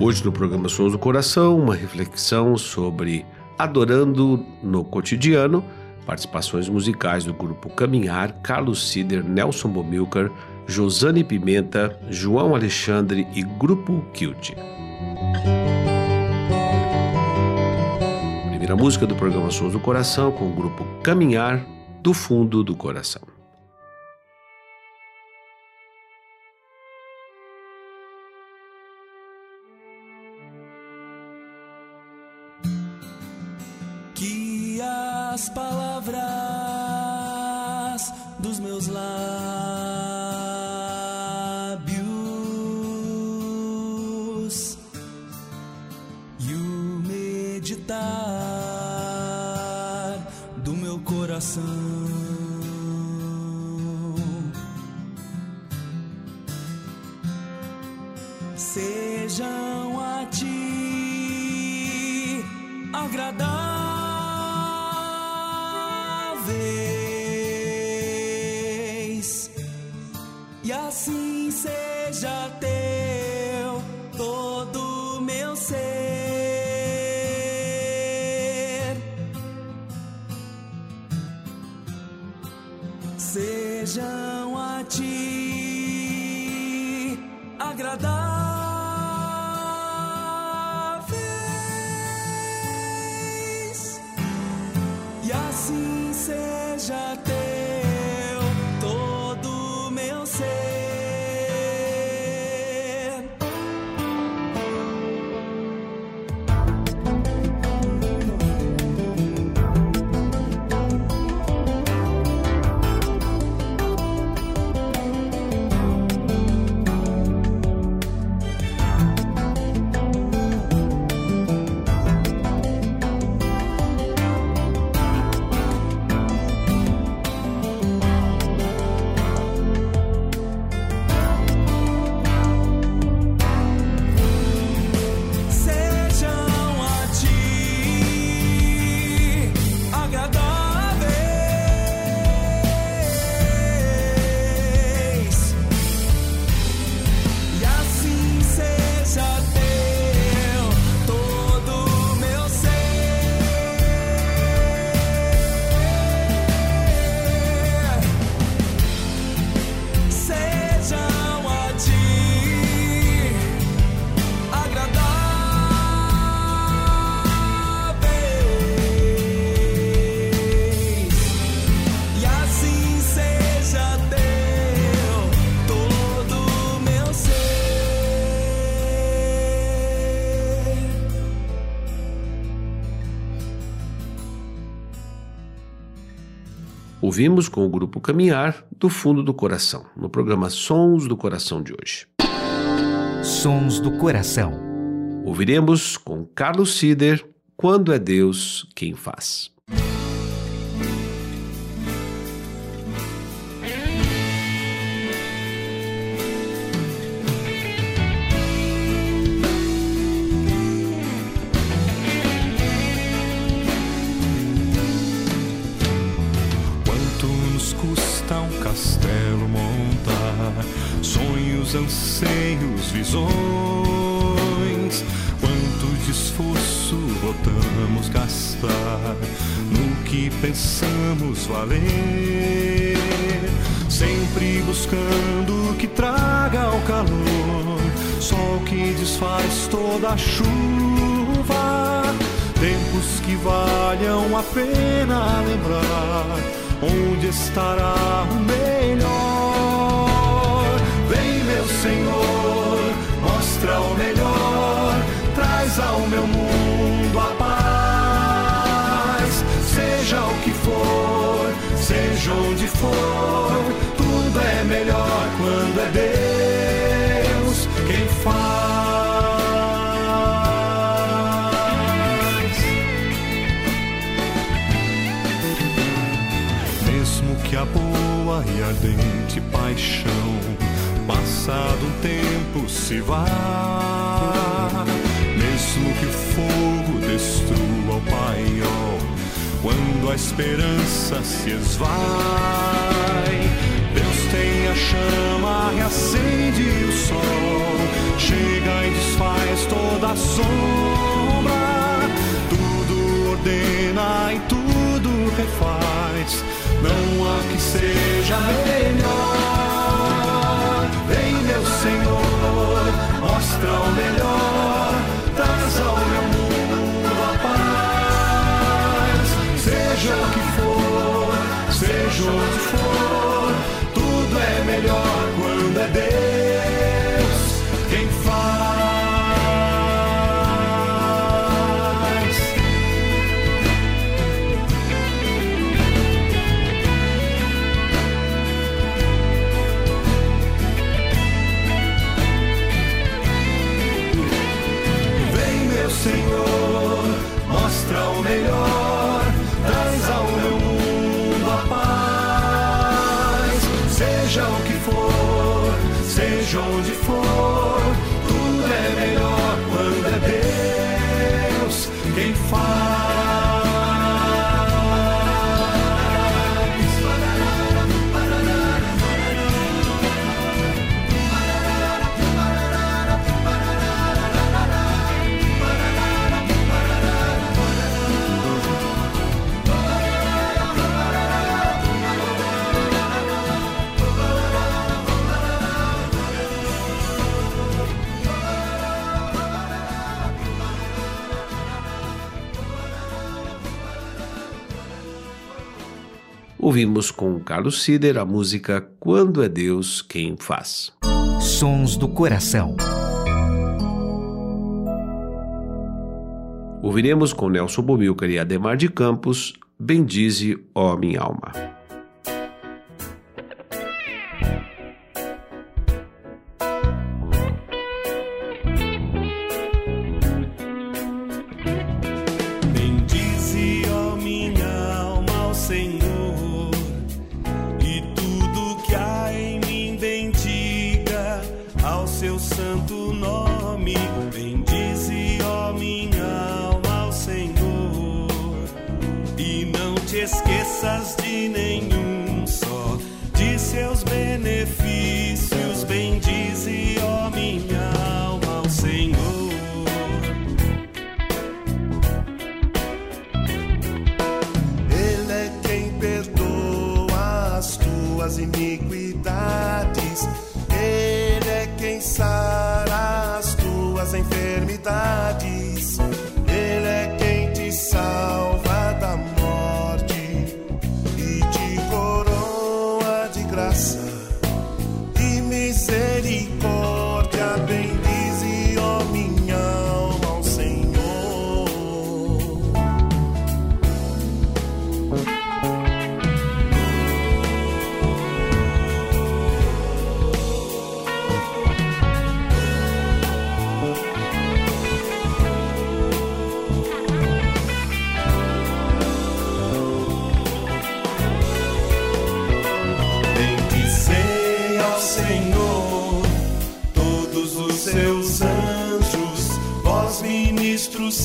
Hoje no programa Sons do Coração, uma reflexão sobre adorando no cotidiano, participações musicais do grupo Caminhar, Carlos Sider, Nelson Bomilcar, Josane Pimenta, João Alexandre e Grupo Kilt. Primeira música do programa Sons do Coração com o grupo Caminhar, do Fundo do Coração. Agradáveis e assim seja teu todo meu ser. Sejam a ti Ouvimos com o grupo Caminhar, do Fundo do Coração, no programa Sons do Coração de hoje. Sons do Coração. Ouviremos com Carlos Sider, Quando é Deus quem faz. castelo montar, sonhos, anseios, visões. Quanto esforço votamos gastar no que pensamos valer, sempre buscando que traga o calor, sol que desfaz toda a chuva. Tempos que valham a pena lembrar onde estará o melhor. Vem, meu Senhor, mostra o melhor, traz ao meu mundo a paz. Seja o que for, seja onde for, ardente paixão, passado um tempo se vá. Mesmo que o fogo destrua o paiol, quando a esperança se esvai. Deus tem a chama, reacende o sol, chega e desfaz toda a sombra tudo ordena e tudo refaz. Não há que seja melhor. Vem, meu Senhor, mostra o melhor, Ouvimos com Carlos Sider a música Quando é Deus Quem Faz. Sons do coração. Ouviremos com Nelson Bomilcar e Ademar de Campos Bendize, ó minha alma.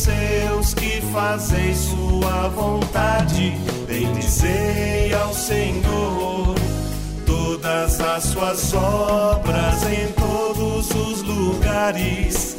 Seus que fazeis sua vontade. Bendizei ao Senhor todas as suas obras em todos os lugares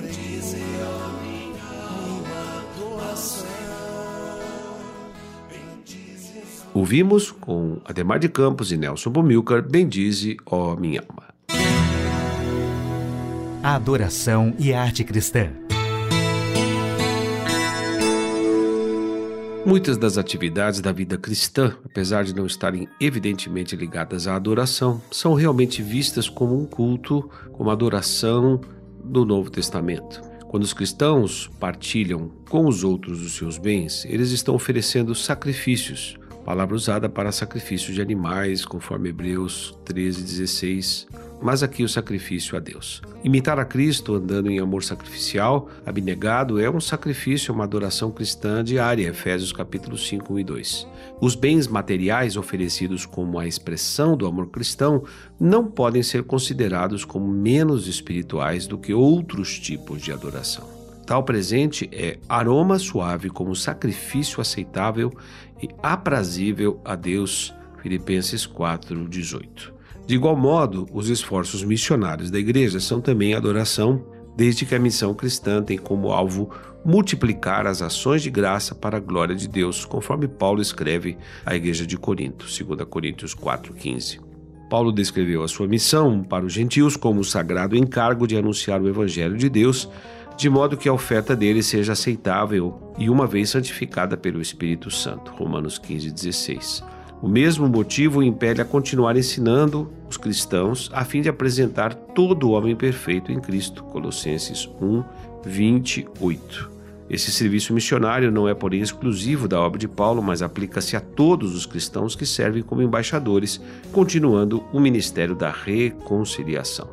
alegria, minha. Ouvimos com Ademar de Campos e Nelson Bomilcar, Bendize, ó minha alma. Adoração e arte cristã. Muitas das atividades da vida cristã, apesar de não estarem evidentemente ligadas à adoração, são realmente vistas como um culto, como adoração do Novo Testamento. Quando os cristãos partilham com os outros os seus bens, eles estão oferecendo sacrifícios, palavra usada para sacrifício de animais, conforme Hebreus 13, 16, mas aqui o sacrifício a Deus. Imitar a Cristo andando em amor sacrificial, abnegado, é um sacrifício, uma adoração cristã diária, Efésios capítulo 5, 1 e 2. Os bens materiais oferecidos como a expressão do amor cristão não podem ser considerados como menos espirituais do que outros tipos de adoração. Tal presente é aroma suave como sacrifício aceitável e aprazível a Deus. Filipenses 4, 18. De igual modo, os esforços missionários da igreja são também adoração, desde que a missão cristã tem como alvo multiplicar as ações de graça para a glória de Deus, conforme Paulo escreve à igreja de Corinto, 2 Coríntios 4,15. Paulo descreveu a sua missão para os gentios como o sagrado encargo de anunciar o evangelho de Deus, de modo que a oferta dele seja aceitável e uma vez santificada pelo Espírito Santo. Romanos 15:16. O mesmo motivo o impele a continuar ensinando os cristãos a fim de apresentar todo o homem perfeito em Cristo. Colossenses 1, 28. Esse serviço missionário não é, porém, exclusivo da obra de Paulo, mas aplica-se a todos os cristãos que servem como embaixadores, continuando o ministério da reconciliação.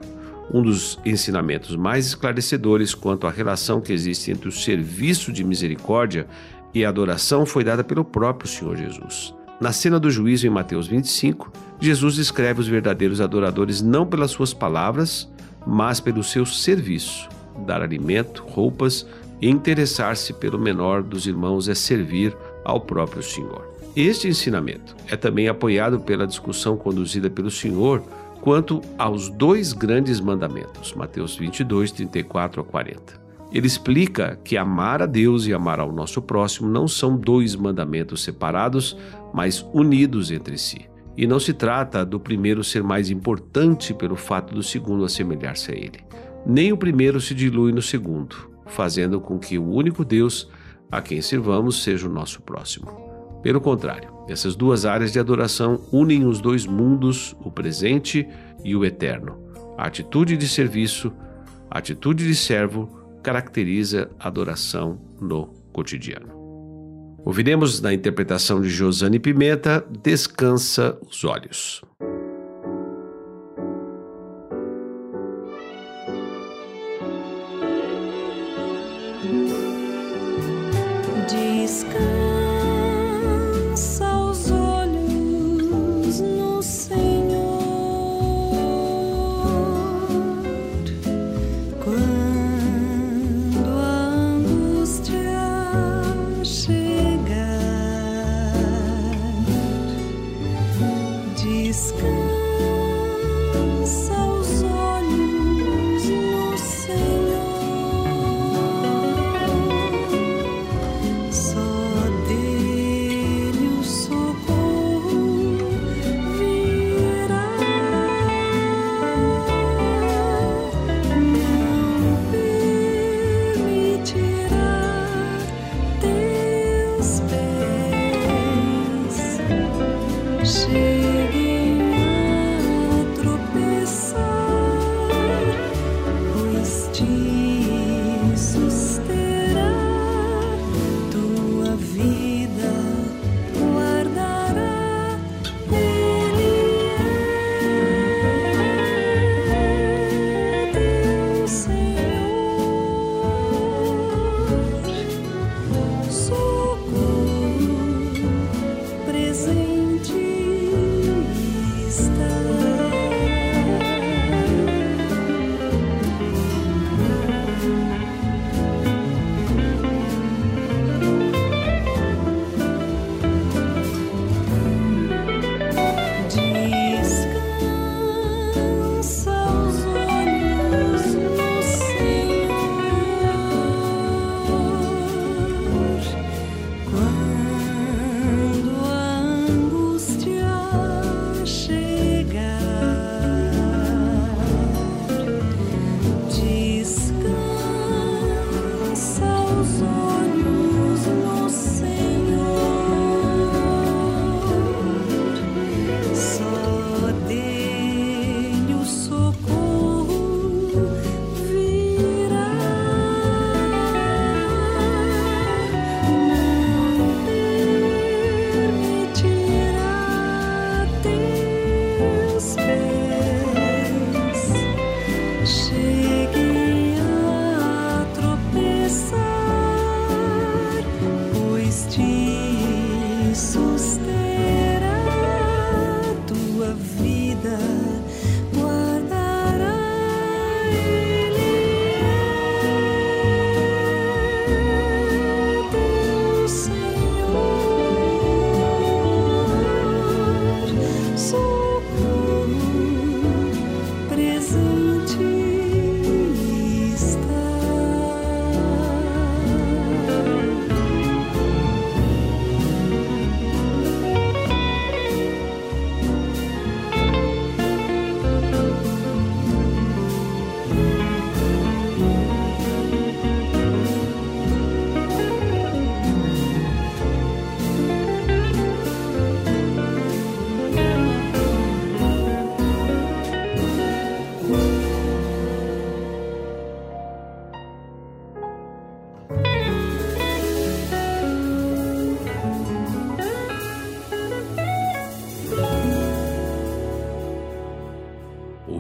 Um dos ensinamentos mais esclarecedores quanto à relação que existe entre o serviço de misericórdia e a adoração foi dada pelo próprio Senhor Jesus. Na cena do juízo em Mateus 25, Jesus descreve os verdadeiros adoradores não pelas suas palavras, mas pelo seu serviço. Dar alimento, roupas e interessar-se pelo menor dos irmãos é servir ao próprio Senhor. Este ensinamento é também apoiado pela discussão conduzida pelo Senhor quanto aos dois grandes mandamentos, Mateus 22, 34 a 40. Ele explica que amar a Deus e amar ao nosso próximo não são dois mandamentos separados, mas unidos entre si. E não se trata do primeiro ser mais importante pelo fato do segundo assemelhar-se a ele. Nem o primeiro se dilui no segundo, fazendo com que o único Deus a quem servamos seja o nosso próximo. Pelo contrário, essas duas áreas de adoração unem os dois mundos, o presente e o eterno. A atitude de serviço, a atitude de servo, caracteriza a adoração no cotidiano. Ouviremos na interpretação de Josane Pimenta, Descansa os Olhos.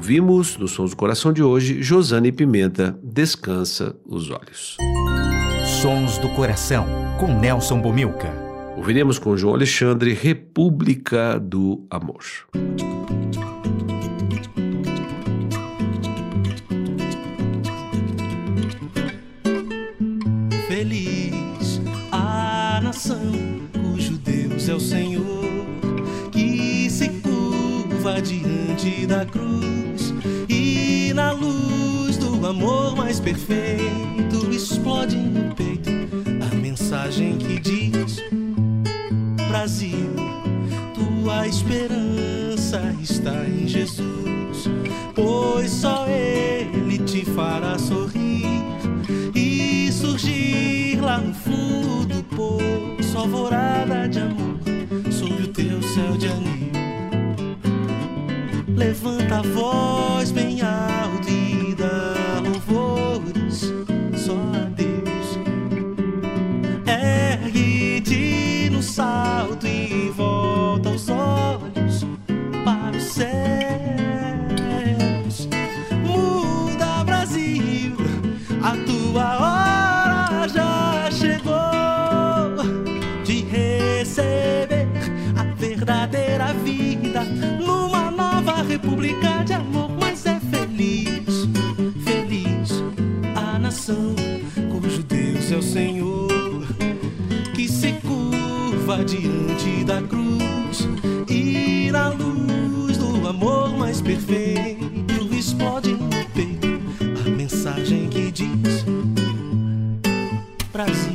Ouvimos, nos Sons do Coração de hoje, Josane Pimenta, Descansa os Olhos. Sons do Coração, com Nelson Bomilca. Ouviremos com João Alexandre, República do Amor. Feliz a nação cujo Deus é o Senhor, que se curva diante da cruz amor mais perfeito explode no peito a mensagem que diz: Brasil, tua esperança está em Jesus, pois só Ele te fará sorrir e surgir lá no fundo do poço, alvorada de amor, sob o teu céu de anil. Levanta a voz bem nova república de amor. Mas é feliz, feliz a nação cujo Deus é o Senhor que se curva diante da cruz e na luz do amor mais perfeito explode no peito a mensagem que diz: Brasil,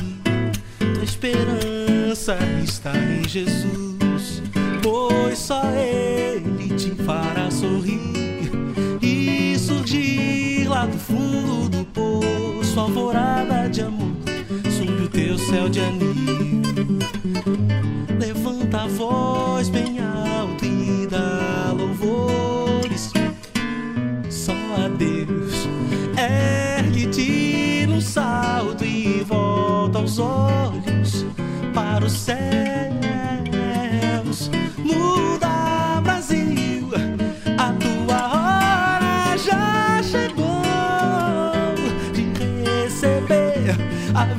tua esperança está em Jesus, pois só Ele sorrir e surgir lá do fundo do poço, alvorada de amor, sob o teu céu de anil. Levanta a voz bem alto e dá louvores só a Deus. Ergue-te num salto e volta os olhos para os céus.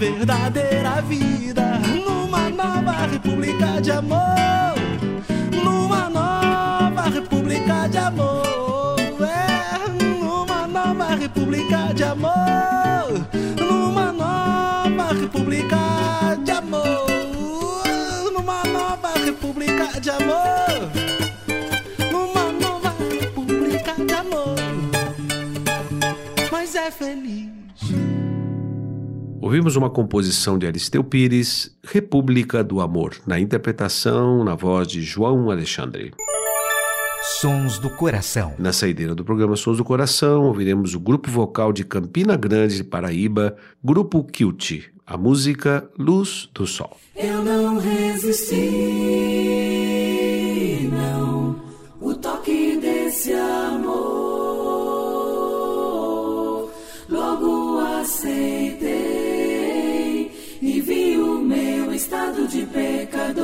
Verdadeira vida numa nova república de amor. Numa nova república de amor. É, numa nova república de amor. Numa nova república de amor. Numa nova república de amor. Ouvimos uma composição de Aristeu Pires, República do Amor, na interpretação na voz de João Alexandre. Sons do Coração. Na saideira do programa Sons do Coração, ouviremos o grupo vocal de Campina Grande, Paraíba, Grupo Kilt, a música Luz do Sol. Eu não resisti, estado de pecador.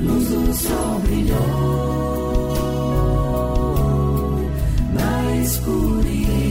Luz do sol brilhou na escuridão.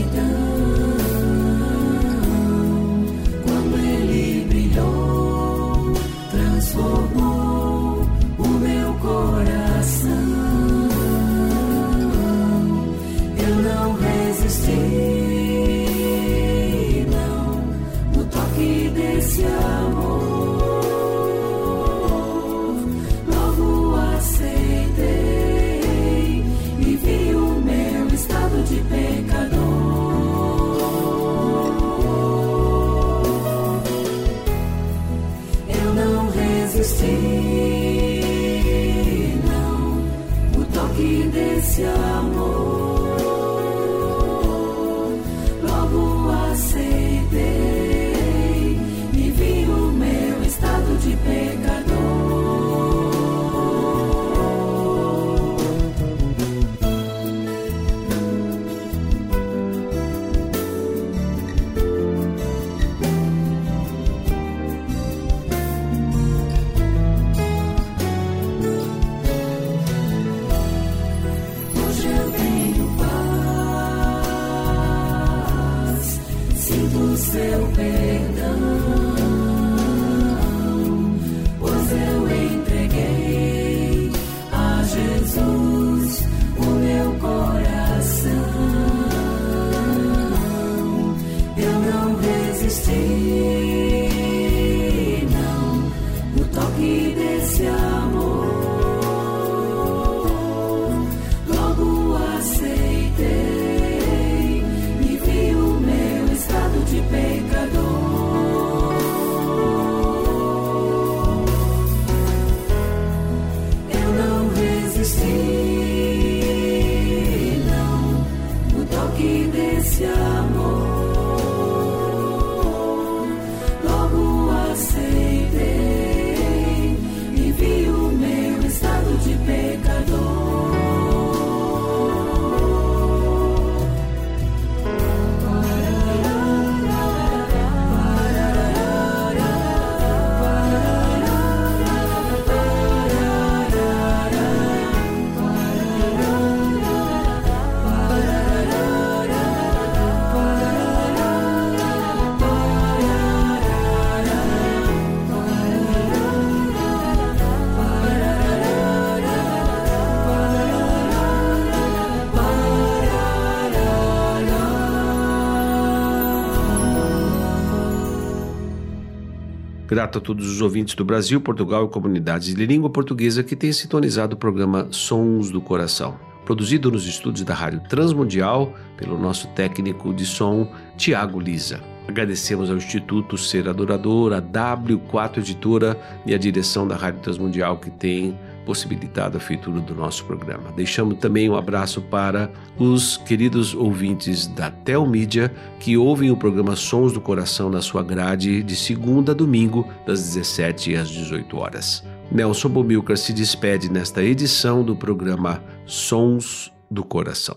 Grato a todos os ouvintes do Brasil, Portugal e comunidades de língua portuguesa que têm sintonizado o programa Sons do Coração. Produzido nos estúdios da Rádio Transmundial pelo nosso técnico de som, Tiago Lisa. Agradecemos ao Instituto Ser Adorador, a W4 Editora e a direção da Rádio Transmundial que tem possibilitado a feitura do nosso programa. Deixamos também um abraço para os queridos ouvintes da Telmídia que ouvem o programa Sons do Coração na sua grade de segunda a domingo, das 17 às 18 horas. Nelson Bomilcar se despede nesta edição do programa Sons do Coração.